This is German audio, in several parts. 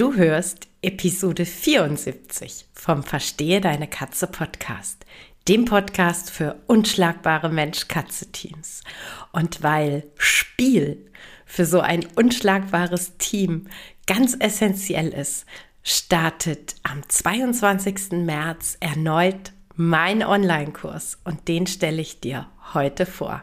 Du hörst Episode 74 vom Verstehe deine Katze Podcast, dem Podcast für unschlagbare Mensch-Katze-Teams. Und weil Spiel für so ein unschlagbares Team ganz essentiell ist, startet am 22. März erneut mein Online-Kurs und den stelle ich dir heute vor.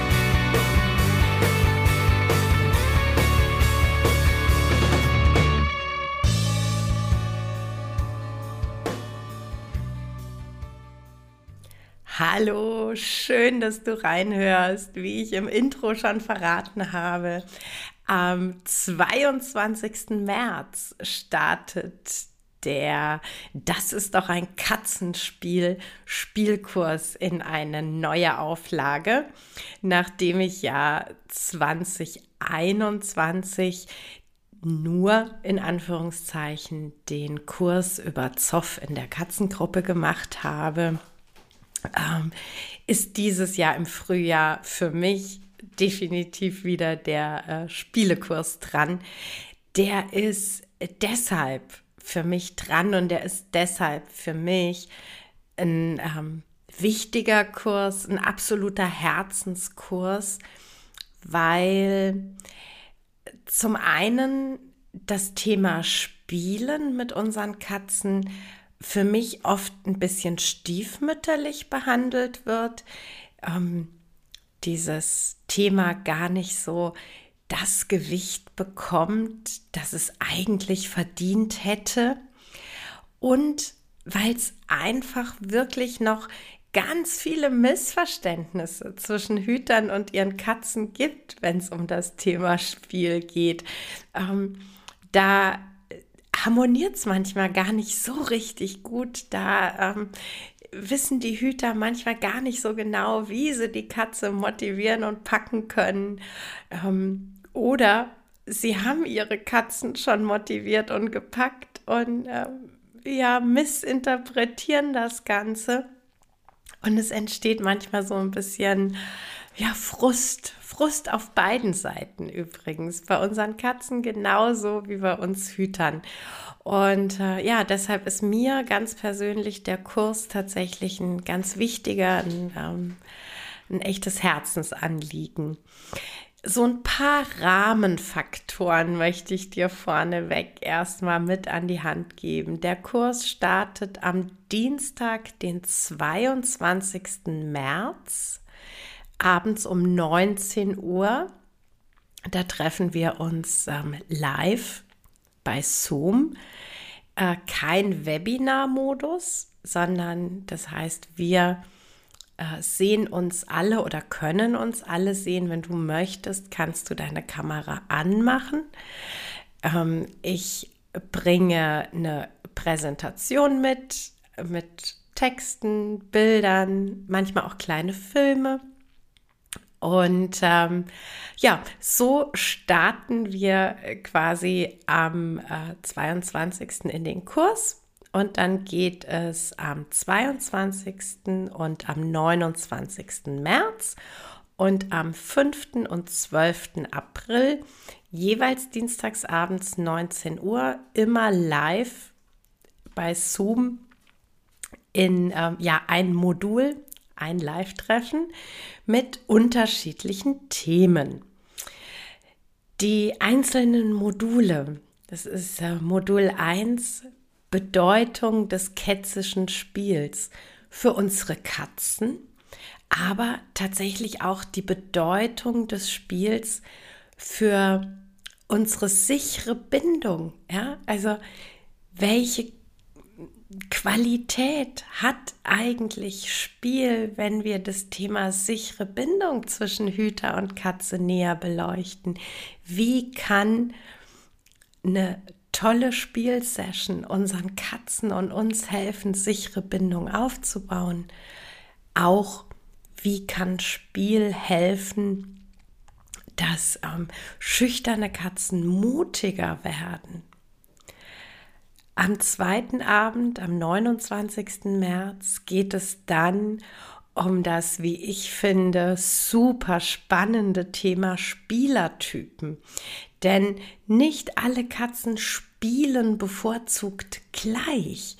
Hallo, schön, dass du reinhörst, wie ich im Intro schon verraten habe. Am 22. März startet der Das ist doch ein Katzenspiel Spielkurs in eine neue Auflage, nachdem ich ja 2021 nur in Anführungszeichen den Kurs über Zoff in der Katzengruppe gemacht habe ähm, ist dieses Jahr im Frühjahr für mich definitiv wieder der äh, Spielekurs dran. Der ist deshalb für mich dran und der ist deshalb für mich ein ähm, wichtiger Kurs, ein absoluter Herzenskurs, weil zum einen das Thema Spielen mit unseren Katzen für mich oft ein bisschen stiefmütterlich behandelt wird. Ähm, dieses Thema gar nicht so das Gewicht bekommt, das es eigentlich verdient hätte. Und weil es einfach wirklich noch ganz viele Missverständnisse zwischen Hütern und ihren Katzen gibt, wenn es um das Thema Spiel geht. Ähm, da harmoniert es manchmal gar nicht so richtig gut. Da ähm, wissen die Hüter manchmal gar nicht so genau, wie sie die Katze motivieren und packen können. Ähm, oder sie haben ihre Katzen schon motiviert und gepackt und ähm, ja, missinterpretieren das Ganze. Und es entsteht manchmal so ein bisschen ja, Frust, Frust auf beiden Seiten übrigens. Bei unseren Katzen genauso wie bei uns Hütern. Und äh, ja, deshalb ist mir ganz persönlich der Kurs tatsächlich ein ganz wichtiger, ein, ähm, ein echtes Herzensanliegen. So ein paar Rahmenfaktoren möchte ich dir vorneweg erstmal mit an die Hand geben. Der Kurs startet am Dienstag, den 22. März abends um 19 Uhr. Da treffen wir uns ähm, live bei Zoom. Äh, kein Webinar-Modus, sondern das heißt, wir äh, sehen uns alle oder können uns alle sehen. Wenn du möchtest, kannst du deine Kamera anmachen. Ähm, ich bringe eine Präsentation mit, mit Texten, Bildern, manchmal auch kleine Filme. Und ähm, ja, so starten wir quasi am äh, 22. in den Kurs und dann geht es am 22. und am 29. März und am 5. und 12. April jeweils dienstagsabends 19 Uhr immer live bei Zoom in ähm, ja ein Modul ein Live-Treffen mit unterschiedlichen Themen. Die einzelnen Module, das ist äh, Modul 1, Bedeutung des ketzischen Spiels für unsere Katzen, aber tatsächlich auch die Bedeutung des Spiels für unsere sichere Bindung, ja, also welche Qualität hat eigentlich Spiel, wenn wir das Thema sichere Bindung zwischen Hüter und Katze näher beleuchten? Wie kann eine tolle Spielsession unseren Katzen und uns helfen, sichere Bindung aufzubauen? Auch wie kann Spiel helfen, dass ähm, schüchterne Katzen mutiger werden? Am zweiten Abend, am 29. März, geht es dann um das, wie ich finde, super spannende Thema Spielertypen. Denn nicht alle Katzen spielen bevorzugt gleich.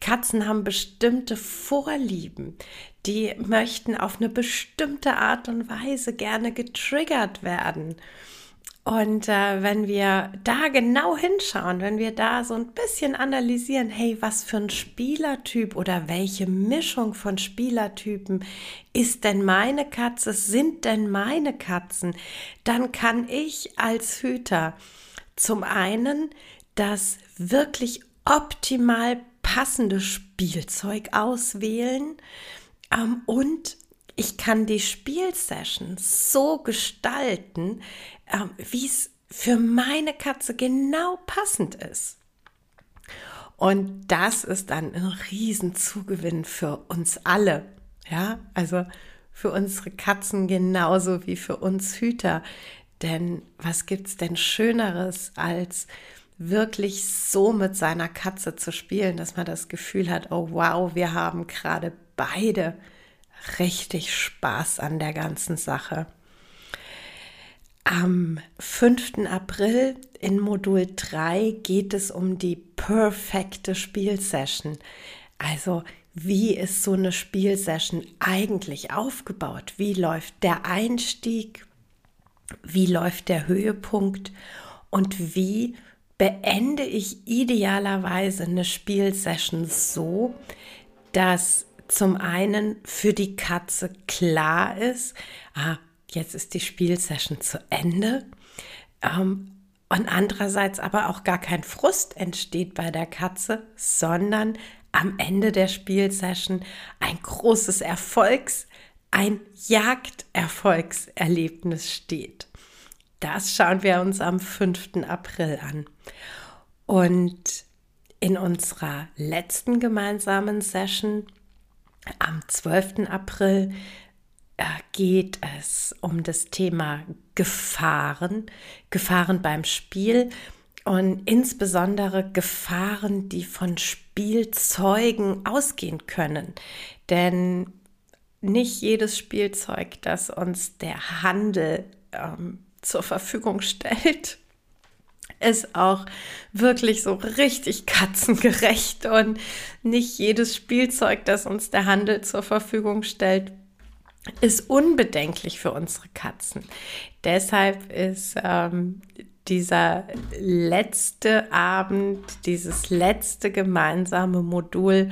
Katzen haben bestimmte Vorlieben. Die möchten auf eine bestimmte Art und Weise gerne getriggert werden. Und äh, wenn wir da genau hinschauen, wenn wir da so ein bisschen analysieren, hey, was für ein Spielertyp oder welche Mischung von Spielertypen ist denn meine Katze, sind denn meine Katzen, dann kann ich als Hüter zum einen das wirklich optimal passende Spielzeug auswählen ähm, und ich kann die Spielsession so gestalten, ähm, wie es für meine Katze genau passend ist. Und das ist dann ein Riesenzugewinn für uns alle. Ja, also für unsere Katzen genauso wie für uns Hüter. Denn was gibt's denn Schöneres, als wirklich so mit seiner Katze zu spielen, dass man das Gefühl hat, oh wow, wir haben gerade beide richtig Spaß an der ganzen Sache. Am 5. April in Modul 3 geht es um die perfekte Spielsession. Also wie ist so eine Spielsession eigentlich aufgebaut? Wie läuft der Einstieg? Wie läuft der Höhepunkt? Und wie beende ich idealerweise eine Spielsession so, dass zum einen für die Katze klar ist, ah, jetzt ist die Spielsession zu Ende. Ähm, und andererseits aber auch gar kein Frust entsteht bei der Katze, sondern am Ende der Spielsession ein großes Erfolgs, ein Jagderfolgserlebnis steht. Das schauen wir uns am 5. April an. Und in unserer letzten gemeinsamen Session am 12. April geht es um das Thema Gefahren, Gefahren beim Spiel und insbesondere Gefahren, die von Spielzeugen ausgehen können. Denn nicht jedes Spielzeug, das uns der Handel ähm, zur Verfügung stellt, ist auch wirklich so richtig katzengerecht und nicht jedes Spielzeug, das uns der Handel zur Verfügung stellt, ist unbedenklich für unsere Katzen. Deshalb ist ähm, dieser letzte Abend, dieses letzte gemeinsame Modul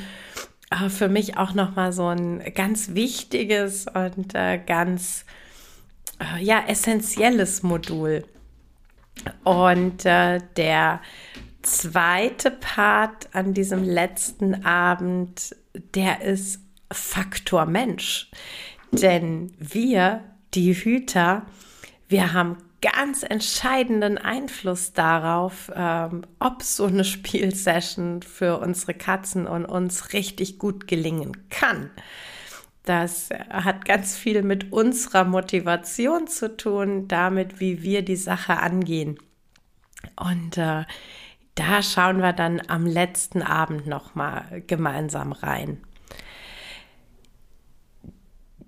äh, für mich auch noch mal so ein ganz wichtiges und äh, ganz äh, ja essentielles Modul. Und äh, der zweite Part an diesem letzten Abend, der ist Faktor Mensch. Denn wir, die Hüter, wir haben ganz entscheidenden Einfluss darauf, ähm, ob so eine Spielsession für unsere Katzen und uns richtig gut gelingen kann. Das hat ganz viel mit unserer Motivation zu tun, damit, wie wir die Sache angehen. Und äh, da schauen wir dann am letzten Abend noch mal gemeinsam rein.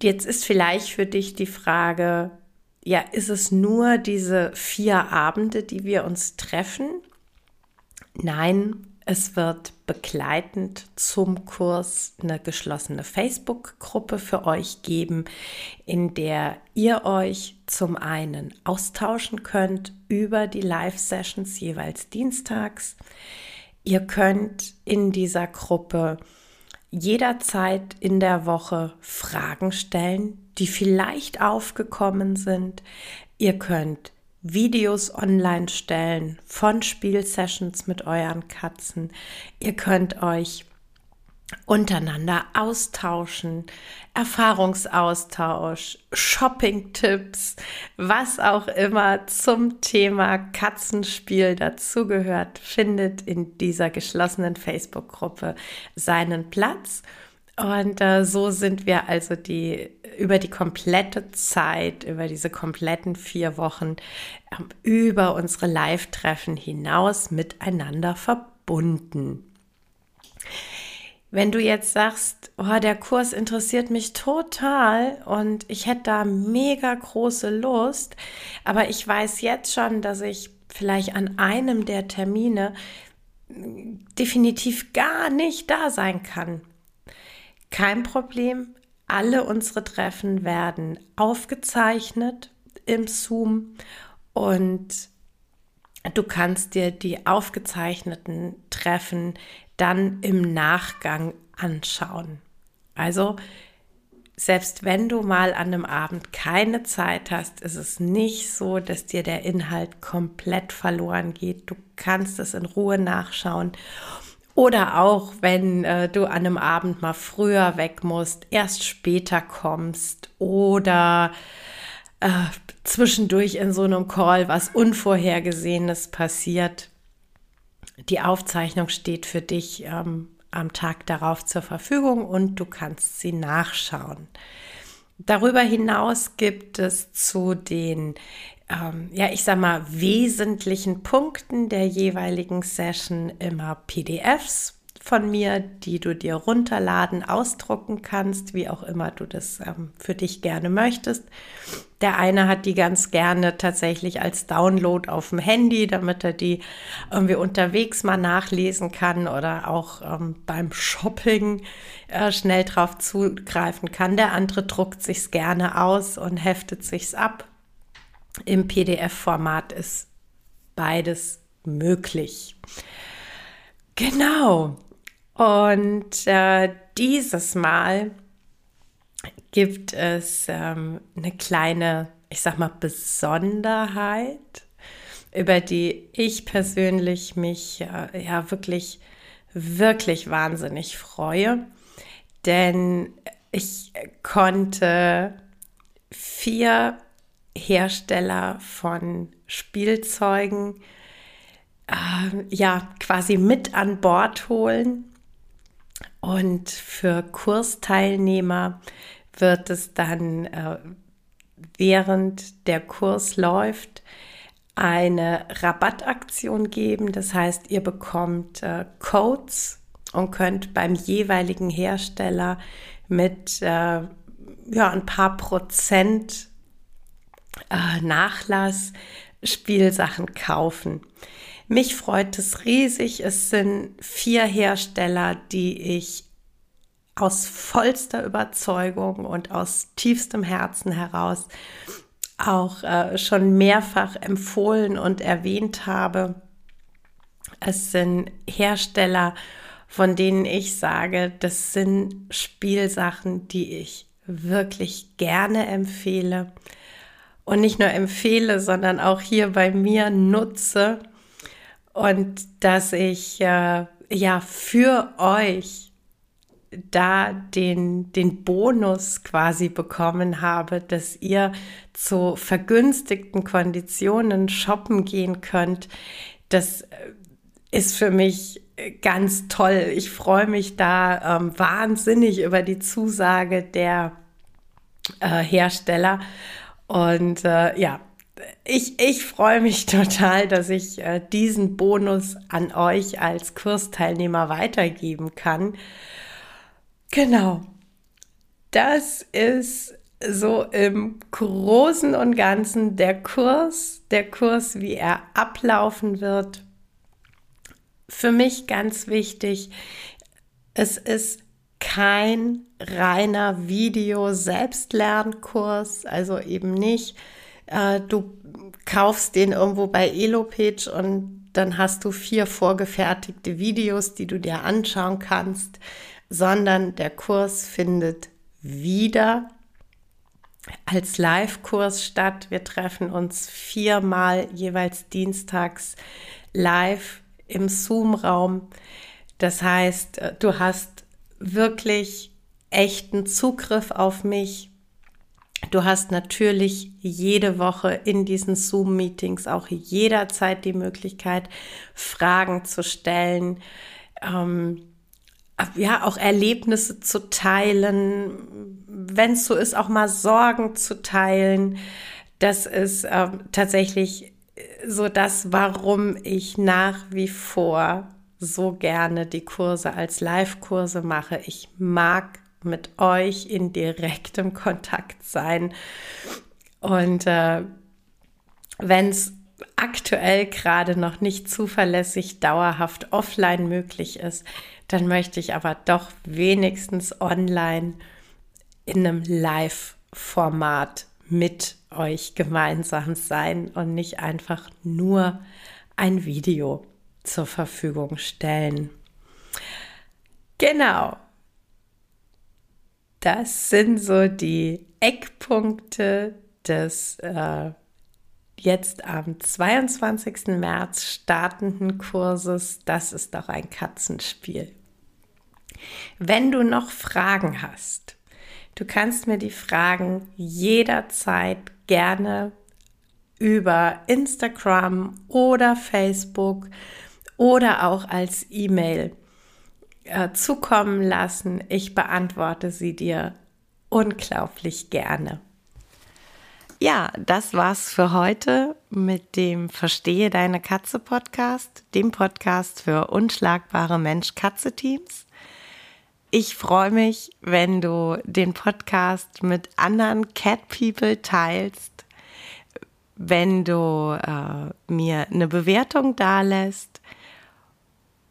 Jetzt ist vielleicht für dich die Frage, ja, ist es nur diese vier Abende, die wir uns treffen? Nein, es wird begleitend zum Kurs eine geschlossene Facebook-Gruppe für euch geben, in der ihr euch zum einen austauschen könnt über die Live-Sessions jeweils dienstags. Ihr könnt in dieser Gruppe jederzeit in der Woche Fragen stellen, die vielleicht aufgekommen sind. Ihr könnt Videos online stellen von Spielsessions mit euren Katzen. Ihr könnt euch untereinander austauschen, Erfahrungsaustausch, Shopping-Tipps, was auch immer zum Thema Katzenspiel dazugehört, findet in dieser geschlossenen Facebook-Gruppe seinen Platz. Und äh, so sind wir also die über die komplette Zeit, über diese kompletten vier Wochen, äh, über unsere Live-Treffen hinaus miteinander verbunden. Wenn du jetzt sagst, oh, der Kurs interessiert mich total und ich hätte da mega große Lust, aber ich weiß jetzt schon, dass ich vielleicht an einem der Termine definitiv gar nicht da sein kann. Kein Problem, alle unsere Treffen werden aufgezeichnet im Zoom und du kannst dir die aufgezeichneten Treffen dann im Nachgang anschauen. Also selbst wenn du mal an einem Abend keine Zeit hast, ist es nicht so, dass dir der Inhalt komplett verloren geht. Du kannst es in Ruhe nachschauen. Oder auch, wenn äh, du an einem Abend mal früher weg musst, erst später kommst oder äh, zwischendurch in so einem Call was Unvorhergesehenes passiert, die Aufzeichnung steht für dich ähm, am Tag darauf zur Verfügung und du kannst sie nachschauen. Darüber hinaus gibt es zu den, ähm, ja, ich sag mal, wesentlichen Punkten der jeweiligen Session immer PDFs, von mir, die du dir runterladen, ausdrucken kannst, wie auch immer du das ähm, für dich gerne möchtest. Der eine hat die ganz gerne tatsächlich als Download auf dem Handy, damit er die irgendwie unterwegs mal nachlesen kann oder auch ähm, beim Shopping äh, schnell drauf zugreifen kann. Der andere druckt sich's gerne aus und heftet sich's ab. Im PDF-Format ist beides möglich. Genau. Und äh, dieses Mal gibt es ähm, eine kleine, ich sag mal, Besonderheit, über die ich persönlich mich äh, ja wirklich, wirklich wahnsinnig freue. Denn ich konnte vier Hersteller von Spielzeugen äh, ja quasi mit an Bord holen und für Kursteilnehmer wird es dann, äh, während der Kurs läuft, eine Rabattaktion geben. Das heißt, ihr bekommt äh, Codes und könnt beim jeweiligen Hersteller mit äh, ja, ein paar Prozent äh, Nachlass Spielsachen kaufen. Mich freut es riesig. Es sind vier Hersteller, die ich aus vollster Überzeugung und aus tiefstem Herzen heraus auch äh, schon mehrfach empfohlen und erwähnt habe. Es sind Hersteller, von denen ich sage, das sind Spielsachen, die ich wirklich gerne empfehle. Und nicht nur empfehle, sondern auch hier bei mir nutze und dass ich äh, ja für euch da den, den Bonus quasi bekommen habe, dass ihr zu vergünstigten Konditionen shoppen gehen könnt. Das äh, ist für mich ganz toll. Ich freue mich da ähm, wahnsinnig über die Zusage der äh, Hersteller. Und äh, ja, ich, ich freue mich total, dass ich äh, diesen Bonus an euch als Kursteilnehmer weitergeben kann. Genau. Das ist so im Großen und Ganzen der Kurs, der Kurs, wie er ablaufen wird. Für mich ganz wichtig, es ist kein reiner Video-Selbstlernkurs, also eben nicht äh, du kaufst den irgendwo bei Elopage und dann hast du vier vorgefertigte Videos, die du dir anschauen kannst, sondern der Kurs findet wieder als Live-Kurs statt. Wir treffen uns viermal jeweils dienstags live im Zoom-Raum. Das heißt, äh, du hast wirklich echten Zugriff auf mich. Du hast natürlich jede Woche in diesen Zoom-Meetings auch jederzeit die Möglichkeit, Fragen zu stellen, ähm, ja, auch Erlebnisse zu teilen, wenn es so ist, auch mal Sorgen zu teilen. Das ist äh, tatsächlich so das, warum ich nach wie vor so gerne die Kurse als Live-Kurse mache. Ich mag mit euch in direktem Kontakt sein. Und äh, wenn es aktuell gerade noch nicht zuverlässig dauerhaft offline möglich ist, dann möchte ich aber doch wenigstens online in einem Live-Format mit euch gemeinsam sein und nicht einfach nur ein Video zur Verfügung stellen. Genau. Das sind so die Eckpunkte des äh, jetzt am 22. März startenden Kurses. Das ist doch ein Katzenspiel. Wenn du noch Fragen hast, du kannst mir die Fragen jederzeit gerne über Instagram oder Facebook oder auch als E-Mail äh, zukommen lassen. Ich beantworte sie dir unglaublich gerne. Ja, das war's für heute mit dem Verstehe deine Katze Podcast, dem Podcast für unschlagbare Mensch-Katze-Teams. Ich freue mich, wenn du den Podcast mit anderen Cat People teilst, wenn du äh, mir eine Bewertung dalässt